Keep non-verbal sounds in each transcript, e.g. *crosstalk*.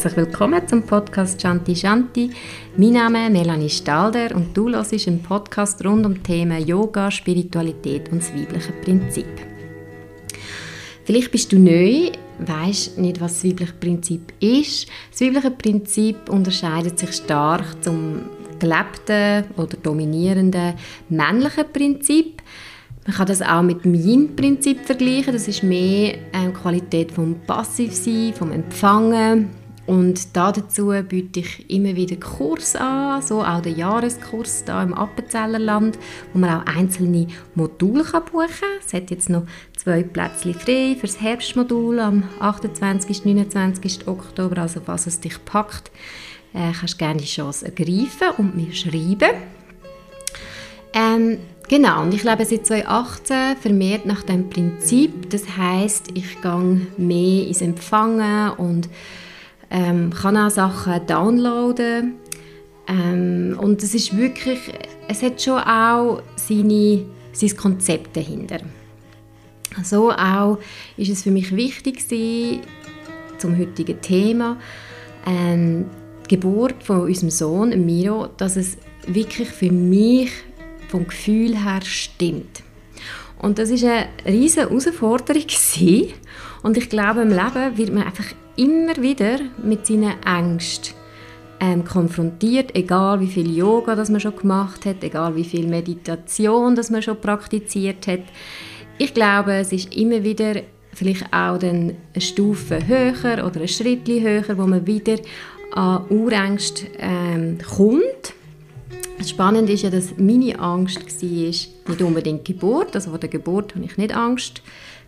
Herzlich willkommen zum Podcast Shanti Shanti. Mein Name ist Melanie Stalder und du hörst einen Podcast rund um Themen Yoga, Spiritualität und das weibliche Prinzip. Vielleicht bist du neu, weißt nicht, was das weibliche Prinzip ist. Das weibliche Prinzip unterscheidet sich stark zum gelebten oder dominierenden männlichen Prinzip. Man kann das auch mit dem Yin-Prinzip vergleichen. Das ist mehr ähm, Qualität vom Passivsein, vom Empfangen. Und dazu biete ich immer wieder Kurs an, so auch den Jahreskurs hier im Appenzellerland, wo man auch einzelne Module kann buchen kann. Es hat jetzt noch zwei Plätze frei für das Herbstmodul am 28. und 29. Oktober. Also was es dich packt, äh, kannst du gerne die Chance ergreifen und mir schreiben. Ähm, Genau, und ich lebe seit 2018 vermehrt nach dem Prinzip. Das heißt, ich gehe mehr ins Empfangen und ähm, kann auch Sachen downloaden. Ähm, und es ist wirklich, es hat schon auch seine, sein Konzept dahinter. So auch ist es für mich wichtig gewesen, zum heutigen Thema, ähm, die Geburt von unserem Sohn Miro, dass es wirklich für mich vom Gefühl her stimmt. Und das ist eine riesige Herausforderung und ich glaube, im Leben wird man einfach immer wieder mit seinen Ängsten ähm, konfrontiert, egal wie viel Yoga das man schon gemacht hat, egal wie viel Meditation das man schon praktiziert hat. Ich glaube, es ist immer wieder vielleicht auch dann eine Stufe höher oder ein Schritt höher, wo man wieder an Urängste ähm, kommt Spannend ist ja, dass meine Angst war, nicht unbedingt die Geburt. Also vor der Geburt hatte ich nicht Angst.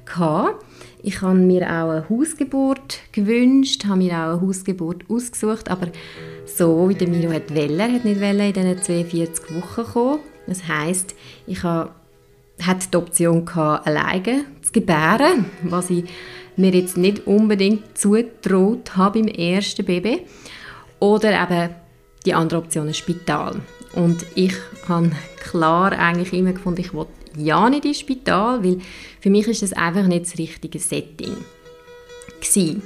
Gehabt. Ich habe mir auch eine Hausgeburt gewünscht, habe mir auch eine Hausgeburt ausgesucht, aber so wie der Miro hat wollen, hat nicht wollen in diesen 42 Wochen kommen. Das heisst, ich hatte die Option gehabt, alleine zu gebären, was ich mir jetzt nicht unbedingt zugetraut habe beim ersten Baby. Oder eben die andere Option, ein Spital. Und ich habe klar eigentlich immer gefunden, ich will ja nicht ins Spital, weil für mich ist das einfach nicht das richtige Setting gewesen.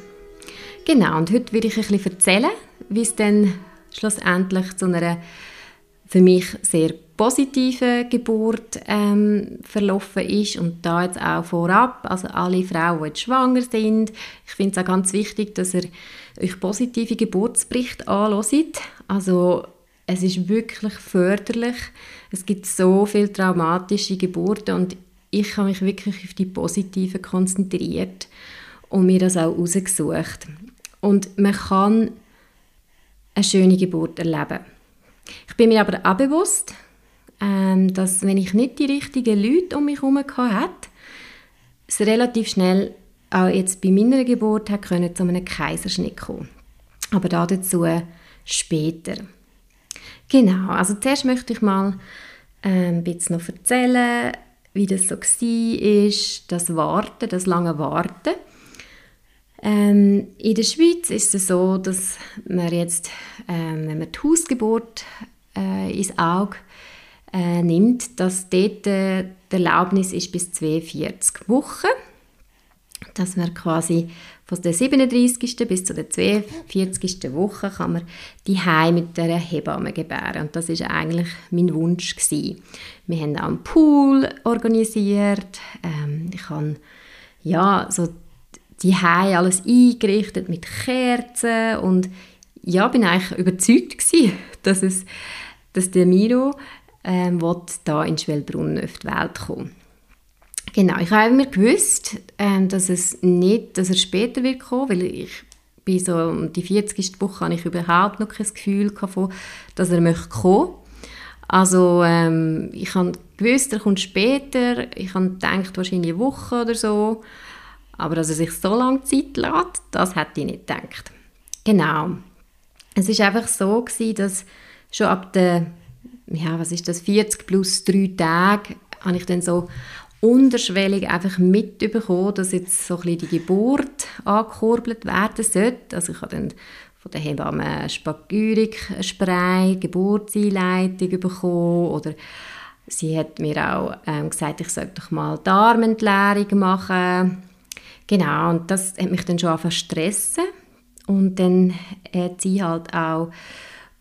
Genau, und heute würde ich ein bisschen erzählen, wie es dann schlussendlich zu einer für mich sehr positiven Geburt ähm, verlaufen ist und da jetzt auch vorab, also alle Frauen, die jetzt schwanger sind, ich finde es auch ganz wichtig, dass ihr euch positive Geburtsberichte anhört. Also es ist wirklich förderlich. Es gibt so viele traumatische Geburten und ich habe mich wirklich auf die Positiven konzentriert und mir das auch rausgesucht. Und man kann eine schöne Geburt erleben. Ich bin mir aber auch bewusst, ähm, dass wenn ich nicht die richtigen Leute um mich herum hatte, es relativ schnell auch jetzt bei meiner Geburt können zu einem Kaiserschnitt kommen. Aber dazu später. Genau, also zuerst möchte ich mal äh, ein bisschen noch erzählen, wie das so war, das Warten, das lange Warten. Ähm, in der Schweiz ist es so, dass man jetzt, ähm, wenn man die Hausgeburt äh, ins Auge äh, nimmt, dass dort äh, die Erlaubnis ist bis 42 Wochen, dass man quasi von der 37. bis zur 42. Woche kann man die mit der Hebamme gebären und das ist eigentlich mein Wunsch gewesen. Wir haben auch einen Pool organisiert. Ähm, ich habe ja so die alles eingerichtet mit Kerzen und ja, bin eigentlich überzeugt gewesen, *laughs* dass es, dass der Miro ähm, da in Schwellbrunn auf die Welt kommt. Genau, ich habe immer gewusst, ähm, dass es nicht, dass er später wird kommen, weil ich bei so die 40. Woche hatte ich überhaupt noch kein Gefühl davon, dass er möchte kommen. Also ähm, ich habe gewusst, er kommt später. Ich habe gedacht, wahrscheinlich eine Woche oder so. Aber dass er sich so lange Zeit lässt, das hätte ich nicht gedacht. Genau. Es ist einfach so gewesen, dass schon ab der, ja, was ist das, 40 plus 3 Tage, habe ich dann so unterschwellig einfach mitbekommen, dass jetzt so ein bisschen die Geburt angekurbelt werden sollte. Also ich habe dann von der Hebamme Spagyrik-Spray, Geburtseinleitung bekommen oder sie hat mir auch ähm, gesagt, ich sollte doch mal Darmentleerung machen. Genau, und das hat mich dann schon angefangen stressen. und dann hat sie halt auch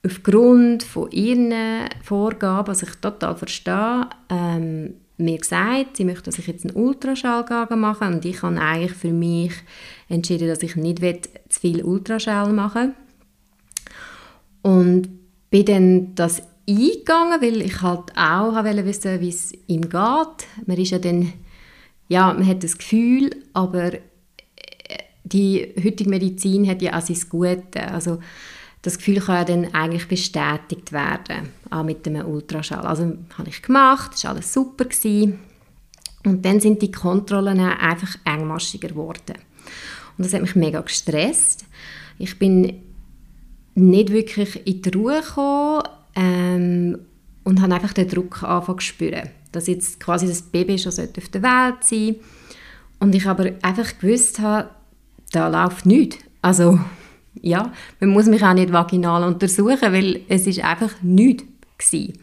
aufgrund von ihren Vorgaben, was ich total verstehe, ähm, mir gesagt, sie möchte, dass ich jetzt einen Ultraschall mache und ich habe eigentlich für mich entschieden, dass ich nicht zu viel Ultraschall machen und bin dann das eingegangen, weil ich halt auch wissen wie es ihm geht. Man ist ja dann, ja, man hat das Gefühl, aber äh, die heutige Medizin hat ja auch sein Gute. Also das Gefühl kann ja dann eigentlich bestätigt werden, auch mit dem Ultraschall. Also habe ich gemacht, es war alles super. Gewesen. Und dann sind die Kontrollen einfach engmaschiger geworden. Und das hat mich mega gestresst. Ich bin nicht wirklich in die Ruhe gekommen ähm, und habe einfach den Druck angefangen zu spüren, dass jetzt quasi das Baby schon auf der Welt sein und ich aber einfach gewusst habe, da läuft nichts. Also ja, man muss mich auch nicht vaginal untersuchen, weil es ist einfach nichts gewesen.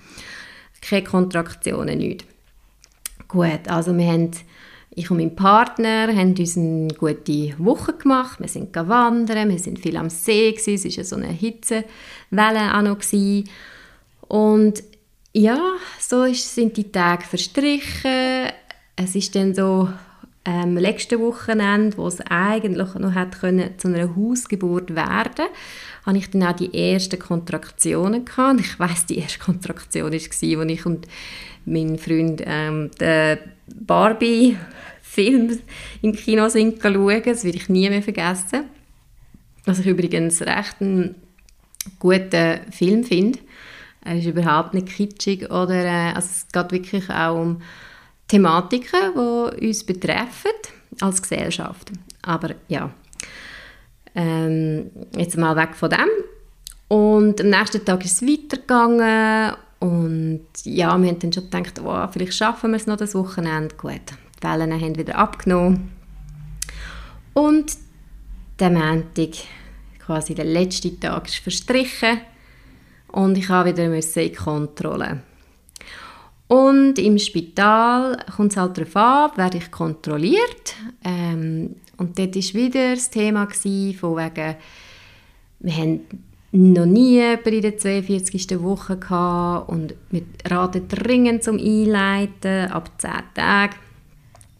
Keine Kontraktionen, nichts. Gut, also wir haben, ich und mein Partner haben uns eine gute Woche gemacht. Wir sind wandern, wir sind viel am See, gewesen. es war so eine Hitzewelle auch noch. Gewesen. Und ja, so sind die Tage verstrichen. Es ist dann so ähm, letzten Wochenende, wo es eigentlich noch hätte können, zu einer Hausgeburt werden hatte ich dann auch die ersten Kontraktionen gehabt. Ich weiß, die erste Kontraktion war, als ich und mein Freund ähm, den Barbie-Film im Kino sind schauen. Das werde ich nie mehr vergessen. Was ich übrigens recht einen guten Film finde. Er ist überhaupt nicht kitschig oder äh, also es geht wirklich auch um Thematiken, die uns betreffen als Gesellschaft. Aber ja, ähm, jetzt mal weg von dem. Und am nächsten Tag ist es weitergegangen und ja, wir haben dann schon gedacht, oh, vielleicht schaffen wir es noch das Wochenende. Gut, die Wellen haben wieder abgenommen. Und der Montag, quasi der letzte Tag, ist verstrichen und ich habe wieder in die Kontrolle. Und im Spital kommt es halt darauf an, werde ich kontrolliert. Ähm, und dort war wieder das Thema gewesen, von wegen, wir haben noch nie jemanden in der 42. Woche gehabt und wir raten dringend zum Einleiten, ab 10 Tagen.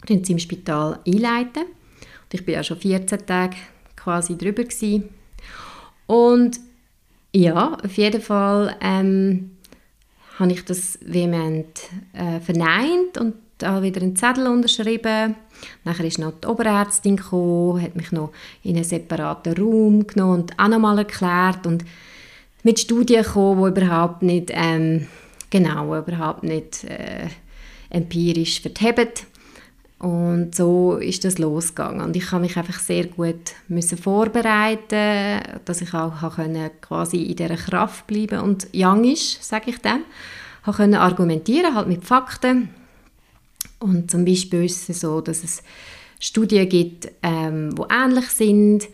Dann sie im Spital einleiten. Und ich war ja schon 14 Tage quasi drüber. Gewesen. Und ja, auf jeden Fall ähm, habe ich das vehement äh, verneint und da wieder einen Zettel unterschrieben. Nachher ist noch die Oberärztin gekommen, hat mich noch in einen separaten Raum genommen und auch nochmal erklärt und mit Studien gekommen, die überhaupt nicht, ähm, genau, überhaupt nicht äh, empirisch verheben. Und so ist das losgegangen. Und ich habe mich einfach sehr gut müssen vorbereiten, dass ich auch können, quasi in dieser Kraft bleiben und young ist, sage ich dann. Ich konnte argumentieren, halt mit Fakten. Und zum Beispiel ist es so, dass es Studien gibt, ähm, ähnlich sind,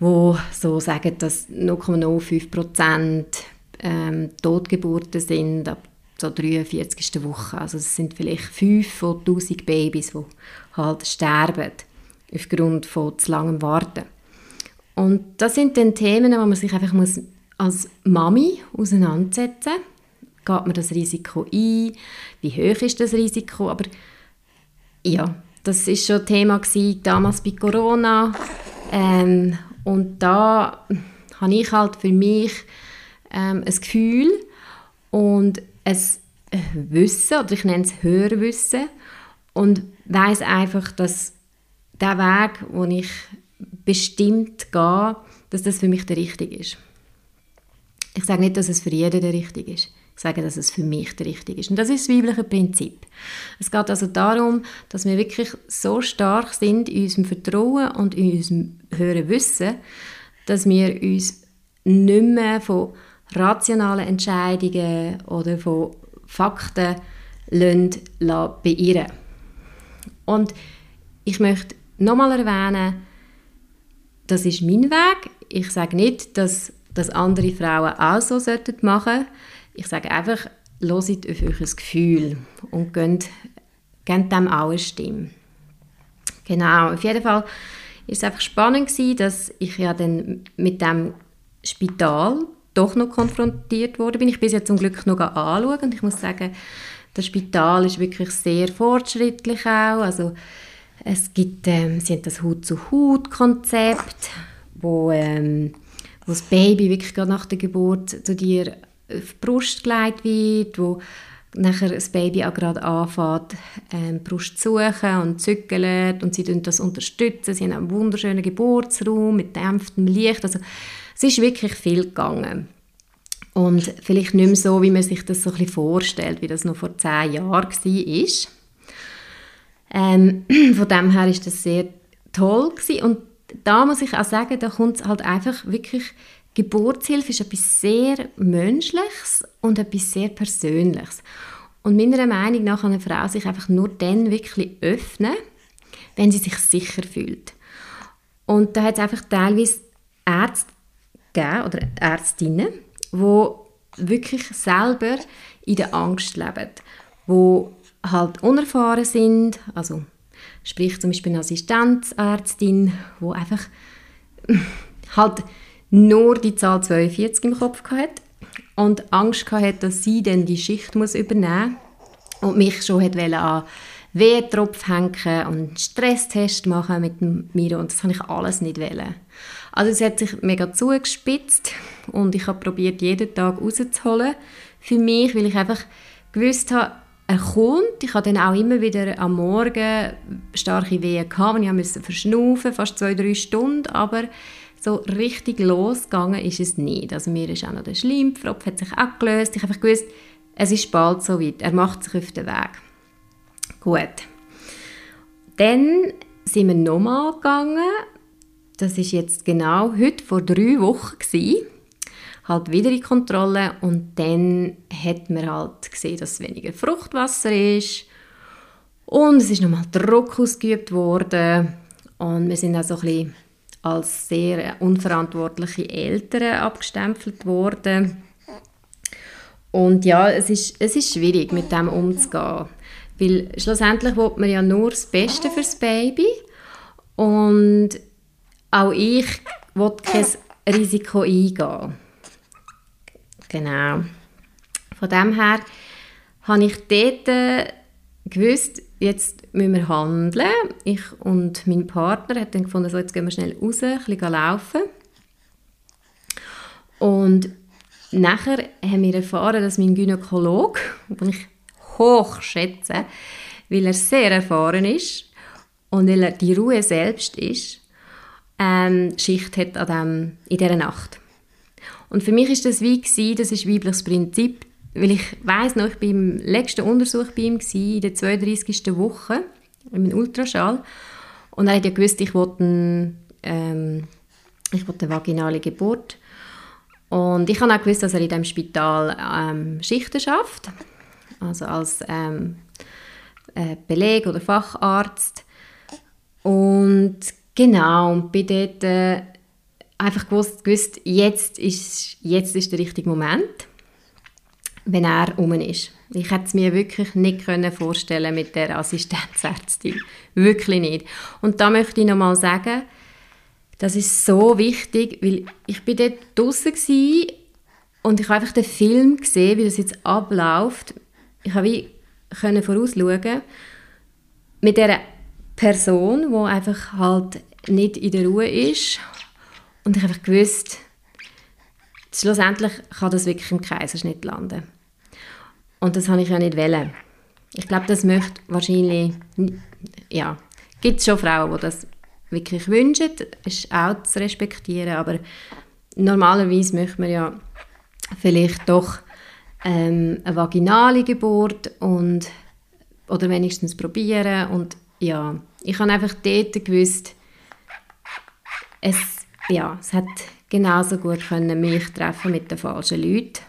wo so sagen, dass 0,05 Prozent ähm, Totgeburten sind ab zur 43. Woche. Also es sind vielleicht 5 von 1000 Babys, die halt sterben aufgrund von zu langem Warten. Und das sind dann Themen, wo man sich einfach muss als Mami auseinandersetzen muss. Geht man das Risiko ein? Wie hoch ist das Risiko? Aber ja, das ist schon Thema gewesen, damals bei Corona. Ähm, und da habe ich halt für mich ähm, ein Gefühl und ein Wissen, oder ich nenne es Hörwissen, und weiß einfach, dass der Weg, den ich bestimmt gehe, dass das für mich der richtige ist. Ich sage nicht, dass es für jeden der richtige ist. Ich sage, dass es für mich der richtige ist. Und das ist das weibliche Prinzip. Es geht also darum, dass wir wirklich so stark sind in unserem Vertrauen und in unserem höheren Wissen, dass wir uns nicht mehr von rationalen Entscheidungen oder von Fakten beirren Und ich möchte nochmal erwähnen, das ist mein Weg. Ich sage nicht, dass das andere Frauen auch so machen sollten. Ich sage einfach, loset auf euer Gefühl und gebt dem auch eine Stimme. Genau, auf jeden Fall ist es einfach spannend gewesen, dass ich ja dann mit dem Spital doch noch konfrontiert worden bin. Ich bin ja zum Glück noch anschauen und ich muss sagen, das Spital ist wirklich sehr fortschrittlich auch. Also es gibt, ähm, sie haben das Haut-zu-Haut-Konzept, wo, ähm, wo das Baby wirklich gerade nach der Geburt zu dir auf die Brust gelegt wird, wo nachher das Baby auch gerade anfängt, ähm, Brust zu suchen und zückelt und sie das unterstützen. Sie haben einen wunderschönen Geburtsraum mit dämpftem Licht. Also es ist wirklich viel gegangen. Und vielleicht nicht mehr so, wie man sich das so ein bisschen vorstellt, wie das noch vor zehn Jahren war. Ähm, *clears throat* von dem her ist das sehr toll gewesen. und da muss ich auch sagen, da kommt es halt einfach wirklich Geburtshilfe ist etwas sehr Menschliches und etwas sehr Persönliches. Und meiner Meinung nach kann eine Frau sich einfach nur dann wirklich öffnen, wenn sie sich sicher fühlt. Und da hat es einfach teilweise Ärzte gegeben, oder Ärztinnen, die wirklich selber in der Angst leben, die halt unerfahren sind, also sprich zum Beispiel eine Assistenzärztin, die einfach *laughs* halt nur die Zahl 42 im Kopf hatte und Angst hatte, dass sie dann die Schicht muss übernehmen muss und mich schon hat an Wehrtropf hängen und Stresstest machen mit mir und das habe ich alles nicht wollen. Also es hat sich mega zugespitzt und ich habe probiert jeden Tag rauszuholen für mich, weil ich einfach gewusst habe, er kommt. Ich hatte dann auch immer wieder am Morgen starke Wehen gehabt, ich musste verschnaufen, fast zwei, drei Stunden, aber so richtig losgegangen ist es nicht. Also mir ist auch noch der Schleimpfropf, hat sich auch gelöst. Ich habe einfach gewusst, es ist bald so weit. Er macht sich auf den Weg. Gut. Dann sind wir nochmal gegangen. Das ist jetzt genau heute vor drei Wochen gewesen. Halt wieder in Kontrolle und dann hat man halt gesehen, dass es weniger Fruchtwasser ist und es ist nochmal Druck ausgeübt worden und wir sind auch so ein bisschen als sehr unverantwortliche Eltern abgestempelt worden. Und ja, es ist, es ist schwierig, mit dem umzugehen. Weil schlussendlich will man ja nur das Beste fürs Baby. Und auch ich will kein Risiko eingehen. Genau. Von dem her habe ich dort gewusst, jetzt müssen wir handeln. Ich und mein Partner haben dann gefunden, so, jetzt gehen wir schnell raus, ein bisschen laufen. Und nachher haben wir erfahren, dass mein Gynäkologe, den ich hoch schätze, weil er sehr erfahren ist und weil er die Ruhe selbst ist, ähm, Schicht hat an dem, in dieser Nacht. Und für mich ist das wie gewesen, das ist weibliches Prinzip, weil ich weiß noch, ich war im letzten Untersuch bei ihm, gewesen, in der 32. Woche, in einem Ultraschall. Und er hat ja gewusst, ich wollte, ähm, eine vaginale Geburt. Und ich habe auch gewusst, dass er in diesem Spital ähm, Schichten schafft, also als ähm, äh, Beleg- oder Facharzt. Und genau, und bin dort äh, einfach gewusst, gewusst jetzt, ist, jetzt ist der richtige Moment wenn er um ist. Ich hätte es mir wirklich nicht können vorstellen mit der Assistenzärztin. Wirklich nicht. Und da möchte ich nochmal sagen, das ist so wichtig, weil ich bin dort draußen und ich habe einfach den Film gesehen, wie das jetzt abläuft. Ich habe wie können vorausschauen mit der Person, die einfach halt nicht in der Ruhe ist und ich habe einfach gewusst, schlussendlich kann das wirklich im Kaiserschnitt landen. Und das habe ich ja nicht wollen. Ich glaube, das möchte wahrscheinlich, ja, gibt schon Frauen, die das wirklich wünschen, ist auch zu respektieren, aber normalerweise möchte man ja vielleicht doch ähm, eine vaginale Geburt und, oder wenigstens probieren und ja, ich habe einfach dort gewusst, es, ja, es hat genauso gut können mich treffen mit den falschen Leuten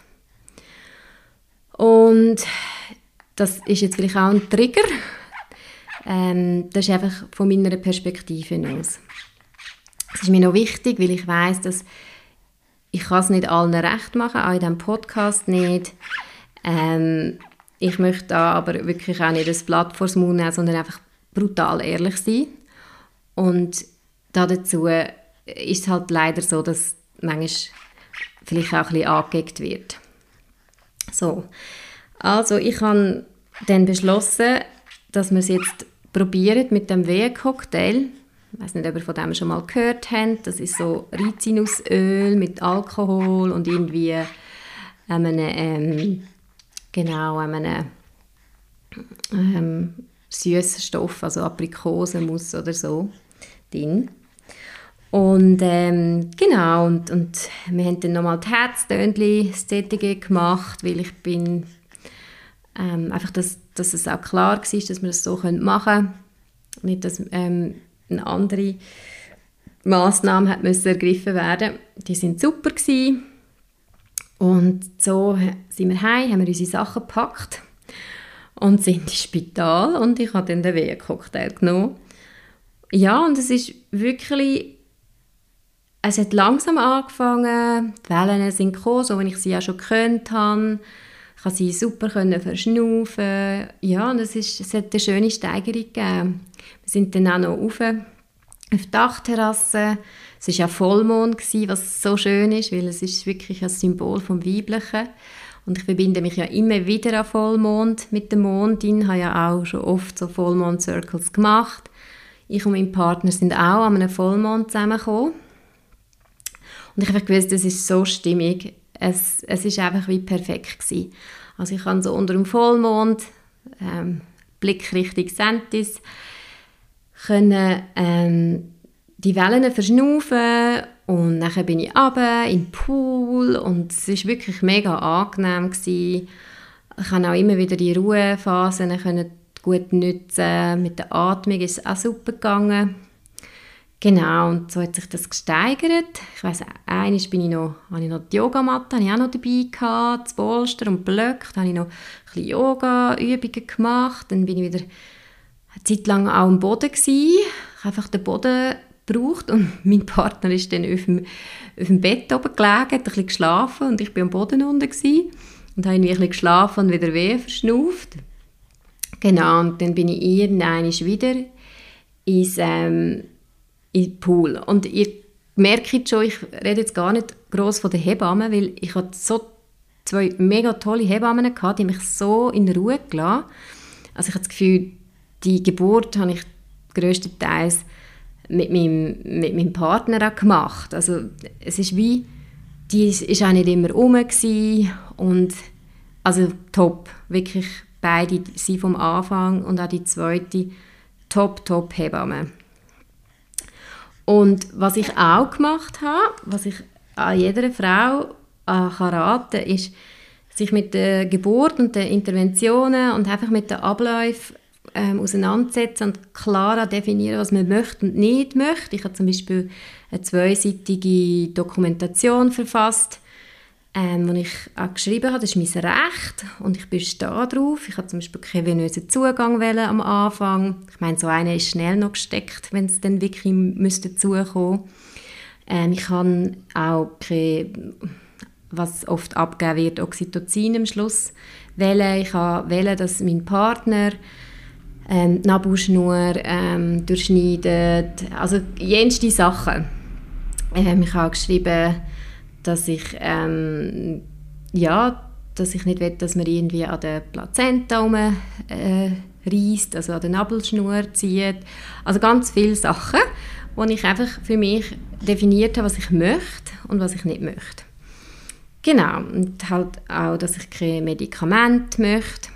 und das ist jetzt vielleicht auch ein Trigger. Ähm, das ist einfach von meiner Perspektive aus. Es ist mir noch wichtig, weil ich weiß, dass ich es nicht allen recht machen, auch in diesem Podcast nicht. Ähm, ich möchte da aber wirklich auch nicht das Blatt vor den Mund nehmen, sondern einfach brutal ehrlich sein. Und dazu ist es halt leider so, dass manchmal vielleicht auch ein bisschen angeeckt wird. So, also ich habe dann beschlossen, dass wir es jetzt probieren mit dem Wehencocktail. Ich weiß nicht, ob ihr von dem schon mal gehört habt. Das ist so Rizinusöl mit Alkohol und irgendwie einem, ähm, genau, einem ähm, süßen Stoff, also Aprikosenmus oder so, drin. Und ähm, genau, und, und wir haben dann nochmal die Herztönchen gemacht, weil ich bin ähm, einfach, dass, dass es auch klar war, dass wir das so machen können. Nicht, dass ähm, eine andere Massnahme hat müssen ergriffen werden. Die sind super gewesen. Und so sind wir heim, haben wir unsere Sachen gepackt und sind ins Spital und ich habe dann den Wehencocktail genommen. Ja, und es ist wirklich es hat langsam angefangen, die Wellen sind gekommen, so wie ich sie ja schon gekannt habe. Ich konnte sie super verschnaufen. Ja, und es, ist, es hat eine schöne Steigerung gegeben. Wir sind dann auch noch rauf auf die Dachterrasse. Es war auch Vollmond, was so schön ist, weil es ist wirklich ein Symbol vom Weiblichen. Und ich verbinde mich ja immer wieder an Vollmond mit dem Mond. Ich habe ja auch schon oft so Vollmond-Circles gemacht. Ich und mein Partner sind auch an einem Vollmond zusammengekommen. Und ich habe gewusst, das ist so stimmig. Es, es ist einfach wie perfekt gewesen. Also ich kann so unter dem Vollmond, ähm, Blick Richtung Sentis, können ähm, die Wellen verschnaufen und dann bin ich runter den Pool und es war wirklich mega angenehm. Gewesen. Ich konnte auch immer wieder die Ruhephasen gut nutzen. Mit der Atmung ist es auch super gegangen. Genau, und so hat sich das gesteigert. Ich weiss, einmal bin ich noch, habe ich noch die Yogamatte habe ich auch noch dabei gehabt, das Polster und Blöcke, da habe ich noch ein bisschen Yoga-Übungen gemacht, dann bin ich wieder eine Zeit lang auch am Boden gewesen. Ich einfach den Boden gebraucht und *laughs* mein Partner ist dann auf dem, auf dem Bett oben gelegen, hat ein bisschen geschlafen und ich bin am Boden unten gewesen und habe ein bisschen geschlafen und wieder weh verschnauft. Genau, und dann bin ich irgendwann wieder ins... Ähm, in den Pool. Und ihr merkt schon, ich rede jetzt gar nicht groß von den Hebammen, weil ich hatte so zwei mega tolle Hebammen gehabt, die mich so in Ruhe gelassen Also ich habe das Gefühl, die Geburt habe ich größtenteils mit meinem, mit meinem Partner auch gemacht. Also es ist wie, die ist auch nicht immer rum und also top, wirklich beide, sie vom Anfang und auch die zweite, top, top Hebamme. Und was ich auch gemacht habe, was ich an jeder Frau äh, kann ist, sich mit der Geburt und den Interventionen und einfach mit den Abläufen ähm, auseinandersetzen und klarer definieren, was man möchte und nicht möchte. Ich habe zum Beispiel eine zweiseitige Dokumentation verfasst, ähm, wo ich geschrieben habe, das ist mein Recht und ich bestehe darauf. Ich habe zum Beispiel keinen venösen Zugang am Anfang. Ich meine, so einer ist schnell noch gesteckt, wenn es dann wirklich müsste zukommen. Ähm, ich kann auch kein, was oft abgegeben wird, Oxytocin am Schluss wählen. Ich wählen, dass mein Partner ähm, die Nabelschnur ähm, durchschneidet. Also jenste Sachen. Ähm, ich habe geschrieben, dass ich ähm, ja, dass ich nicht will, dass man irgendwie an der Plazenta rum, äh, reißt, also an der Nabelschnur zieht. Also ganz viele Sachen, wo ich einfach für mich definiert habe, was ich möchte und was ich nicht möchte. Genau, und halt auch, dass ich kein Medikament möchte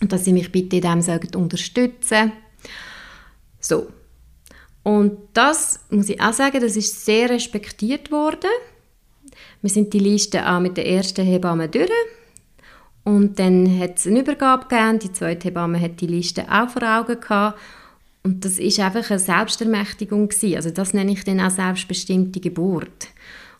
und dass sie mich bitte in dem sagen, unterstützen. So. Und das muss ich auch sagen, das ist sehr respektiert worden wir sind die Liste auch mit der ersten Hebamme durch. Und dann hat es eine Übergabe gegeben. Die zweite Hebamme hat die Liste auch vor Augen gehabt. Und das ist einfach eine Selbstermächtigung gewesen. Also das nenne ich dann auch selbstbestimmte Geburt.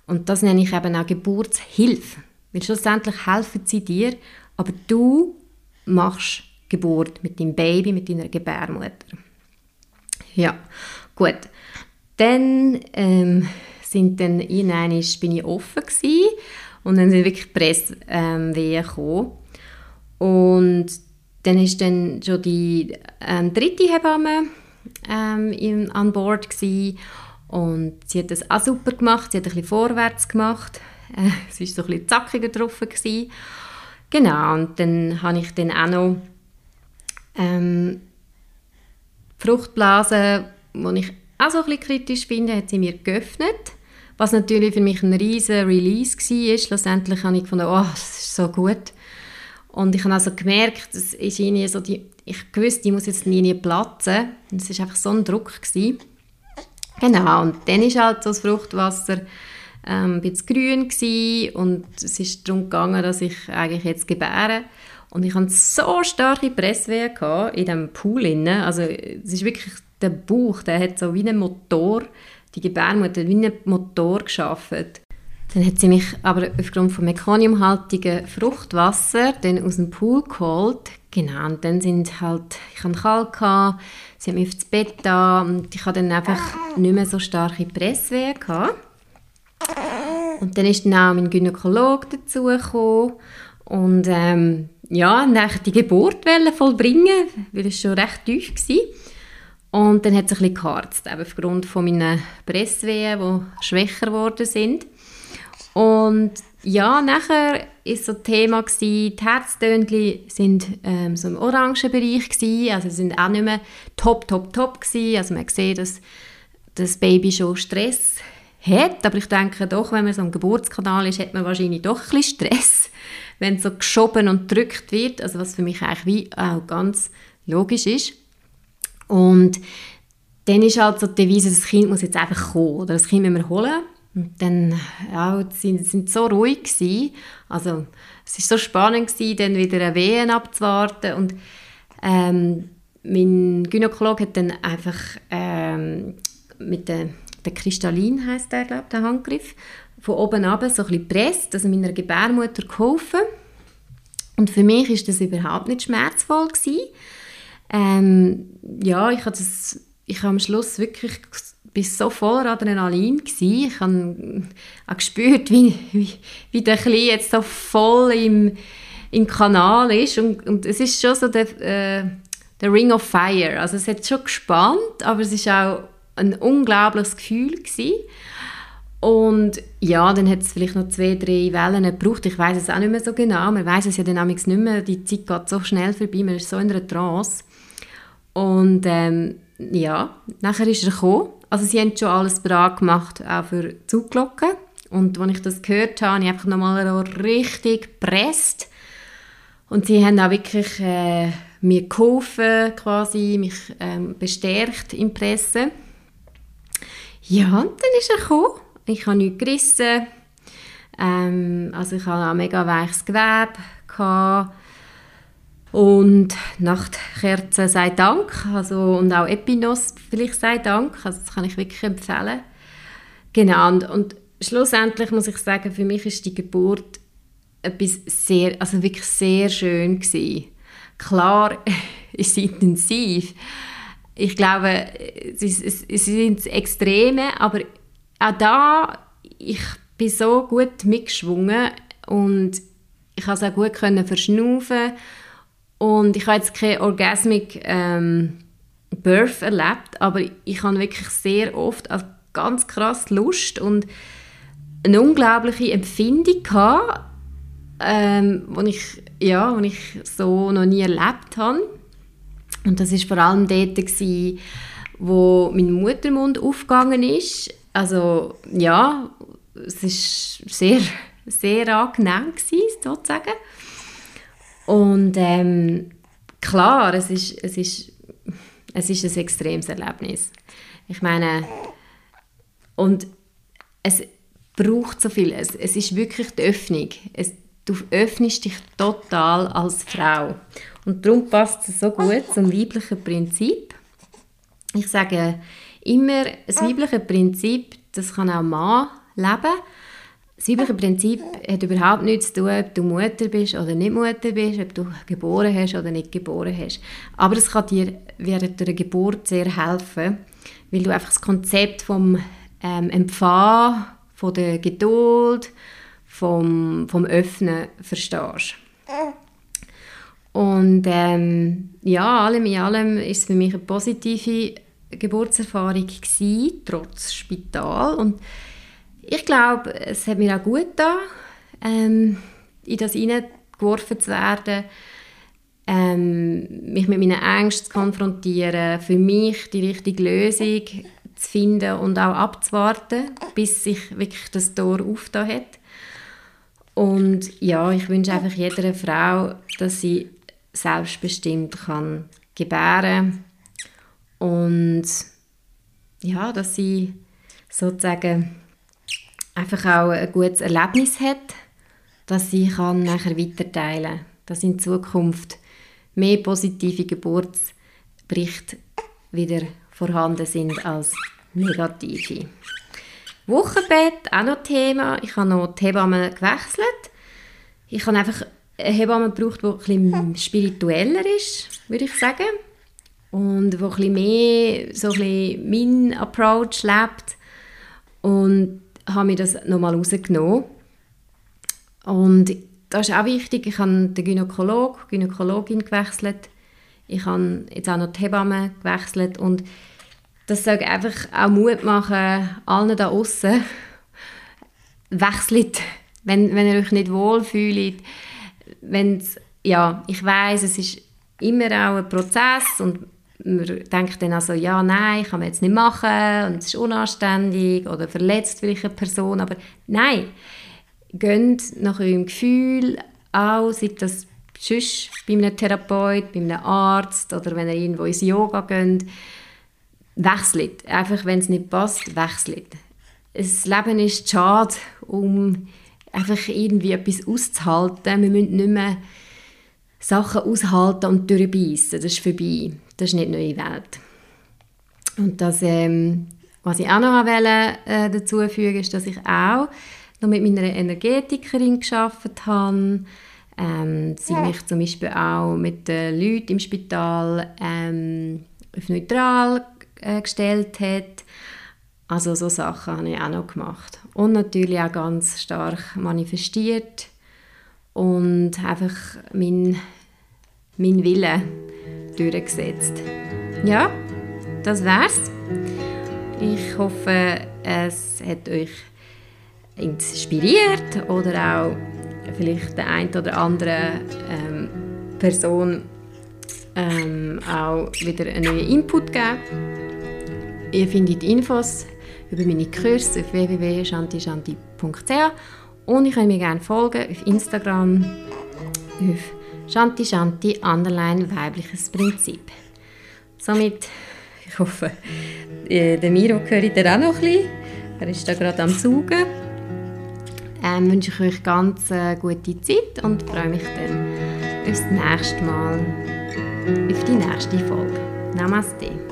Und das nenne ich eben auch Geburtshilfe. Weil schlussendlich helfen sie dir, aber du machst Geburt mit deinem Baby, mit deiner Gebärmutter. Ja, gut. Dann ähm, sind dann irgendwann bin ich offen gewesen, und dann sind wirklich Presswehen ähm, gekommen. Und dann ist dann schon die ähm, dritte Hebamme ähm, in, an Bord gewesen. und sie hat das auch super gemacht. Sie hat ein bisschen vorwärts gemacht. Äh, es war so ein bisschen zackiger drauf. Gewesen. Genau, und dann habe ich dann auch noch ähm, Fruchtblase, die ich auch so ein bisschen kritisch finde, hat sie mir geöffnet. Was natürlich für mich ein riesen Release war. Schlussendlich habe ich gefunden, oh, das ist so gut. Und ich habe also gemerkt, es ist irgendwie so die, ich wusste, ich muss jetzt nie, nie platzen. Es war einfach so ein Druck. Gewesen. Genau, und dann war halt das Fruchtwasser ähm, ein bisschen grün gewesen, und es ist darum gegangen, dass ich eigentlich jetzt gebäre. Und ich hatte so starke Presswehen in diesem Pool. Also es ist wirklich der Bauch, der hat so wie ein Motor, die Gebärmutter wie ein Motor geschaffen. Dann hat sie mich aber aufgrund von mekoniumhaltigen Fruchtwasser dann aus dem Pool geholt. Genau, und dann sind halt, ich hatte kalt, gehabt, sie hat mich aufs Bett da und ich hatte dann einfach nicht mehr so starke Presswehen. Gehabt. Und dann ist dann auch mein Gynäkologe dazugekommen und ähm, ja, dann die Geburt vollbringen, weil es schon recht tief war. Und dann hat es ein bisschen geharzt, eben aufgrund von meinen Presswehen, die schwächer geworden sind. Und ja, nachher war so Thema, gewesen, die Herztönchen sind ähm, so im orangen Bereich, gewesen, also sind auch nicht mehr top, top, top gewesen. Also man sieht, dass das Baby schon Stress hat, aber ich denke doch, wenn man so im Geburtskanal ist, hat man wahrscheinlich doch ein bisschen Stress, wenn es so geschoben und gedrückt wird, also was für mich eigentlich wie auch ganz logisch ist. Und dann ist halt so die Devise, das Kind muss jetzt einfach kommen, oder das Kind müssen wir holen. Und dann ja, sind sind so ruhig gewesen. Also es ist so spannend gewesen, dann wieder eine Wehen abzuwarten und ähm, mein Gynäkologe hat dann einfach ähm, mit der, der Kristallin heißt der, glaube der Handgriff, von oben ab so ein bisschen gepresst, also meiner Gebärmutter geholfen. Und für mich ist das überhaupt nicht schmerzvoll gewesen. Ähm, ja, ich habe das, ich habe am Schluss wirklich bis so voller Adrenalin gewesen. Ich habe auch gespürt, wie, wie, wie der Kleine jetzt so voll im, im Kanal ist und, und es ist schon so der, äh, der Ring of Fire. Also es hat schon gespannt, aber es ist auch ein unglaubliches Gefühl gewesen. Und ja, dann hat es vielleicht noch zwei, drei Wellen gebraucht. Ich weiß es auch nicht mehr so genau. Man weiß es ja dann nicht mehr. Die Zeit geht so schnell vorbei. Man ist so in einer Trance. Und ähm, ja, nachher ist er gekommen. Also sie haben schon alles bereit gemacht, auch für die Zugglocke. Und als ich das gehört habe, habe ich einfach nochmal richtig gepresst. Und sie haben auch wirklich äh, mir geholfen, quasi, mich ähm, bestärkt im Pressen. Ja, und dann ist er gekommen. Ich habe nichts gerissen. Ähm, also ich hatte auch mega weiches Gewebe. Gehabt. Und Nachtkerzen sei Dank, also, und auch Epinos vielleicht sei Dank, also das kann ich wirklich empfehlen. Genau, und, und schlussendlich muss ich sagen, für mich ist die Geburt etwas sehr, also wirklich sehr schön gewesen. Klar *laughs* ist sie intensiv. Ich glaube, es, sind Extreme, aber auch da, ich bin so gut mitgeschwungen und ich konnte es auch gut verschnaufen und ich habe jetzt keine Orgasmic ähm, Birth erlebt, aber ich habe wirklich sehr oft also ganz krass Lust und eine unglaubliche Empfindung gehabt, ähm, die ich, ja, die ich so noch nie erlebt habe. Und das war vor allem dort, gewesen, wo mein Muttermund aufgegangen ist. Also ja, es war sehr, *laughs* sehr angenehm gewesen, sozusagen. Und ähm, klar, es ist, es, ist, es ist ein extremes Erlebnis. Ich meine, und es braucht so viel. Es, es ist wirklich die Öffnung. Es, du öffnest dich total als Frau. Und darum passt es so gut zum weiblichen Prinzip. Ich sage immer, das weibliche Prinzip, das kann auch Mann leben. Das weibliche Prinzip hat überhaupt nichts zu tun, ob du Mutter bist oder nicht Mutter bist, ob du geboren hast oder nicht geboren hast. Aber es kann dir während der Geburt sehr helfen, weil du einfach das Konzept vom ähm, Empfangen, von der Geduld, vom, vom Öffnen verstehst. Und ähm, ja, allem in allem ist es für mich eine positive Geburtserfahrung gewesen, trotz Spital und ich glaube, es hat mir auch gut getan, ähm, in das hineingeworfen zu werden, ähm, mich mit meinen Ängsten zu konfrontieren, für mich die richtige Lösung zu finden und auch abzuwarten, bis sich wirklich das Tor aufgetan hat. Und ja, ich wünsche einfach jeder Frau, dass sie selbstbestimmt kann gebären und ja, dass sie sozusagen einfach auch ein gutes Erlebnis hat, dass sie kann nachher weiterteilen kann, dass in Zukunft mehr positive Geburtsberichte wieder vorhanden sind als negative. Wochenbett, auch noch Thema. Ich habe noch die Hebamme gewechselt. Ich habe einfach eine Hebamme gebraucht, die ein bisschen spiritueller ist, würde ich sagen. Und die ein bisschen mehr so ein bisschen meinen Approach lebt. Und habe mir das nochmal rausgenommen. Und das ist auch wichtig. Ich habe den Gynäkolog, Gynäkologin gewechselt. Ich habe jetzt auch noch die Hebamme gewechselt. Und das soll einfach auch Mut machen, allen da außen. Wechselt, wenn, wenn ihr euch nicht wohlfühlt. Wenn's, ja, ich weiß, es ist immer auch ein Prozess und man denkt dann also, ja, nein, kann man jetzt nicht machen und es ist unanständig oder verletzt vielleicht eine Person, aber nein, geht nach eurem Gefühl auch, sei das sonst bei einem Therapeut, bei einem Arzt oder wenn ihr irgendwo ins Yoga geht, wechselt. Einfach, wenn es nicht passt, wechselt. Das Leben ist schade, um einfach irgendwie etwas auszuhalten. Wir müssen nicht mehr Sachen aushalten und durchbeissen. Das ist vorbei. Das ist nicht neue Welt. Und das, ähm, was ich auch noch wollte, äh, dazu fügen, ist, dass ich auch noch mit meiner Energetikerin geschafft habe. Ähm, sie mich zum Beispiel auch mit den Leuten im Spital ähm, auf neutral äh, gestellt hat. Also so Sachen habe ich auch noch gemacht. Und natürlich auch ganz stark manifestiert und einfach mein, mein Wille durchgesetzt. Ja, das wär's. Ich hoffe, es hat euch inspiriert oder auch vielleicht der ein oder andere ähm, Person ähm, auch wieder einen neuen Input geben. Ihr findet Infos über meine Kurse auf www.shantishanti.ch und ich könnt mir gerne folgen auf Instagram auf Shanti Shanti Underline weibliches Prinzip. Somit, ich hoffe, äh, der Miro hört ihr auch noch ein bisschen. Er ist da gerade am Saugen. Ähm, wünsche ich euch ganz äh, gute Zeit und freue mich dann aufs nächste Mal, auf die nächste Folge. Namaste.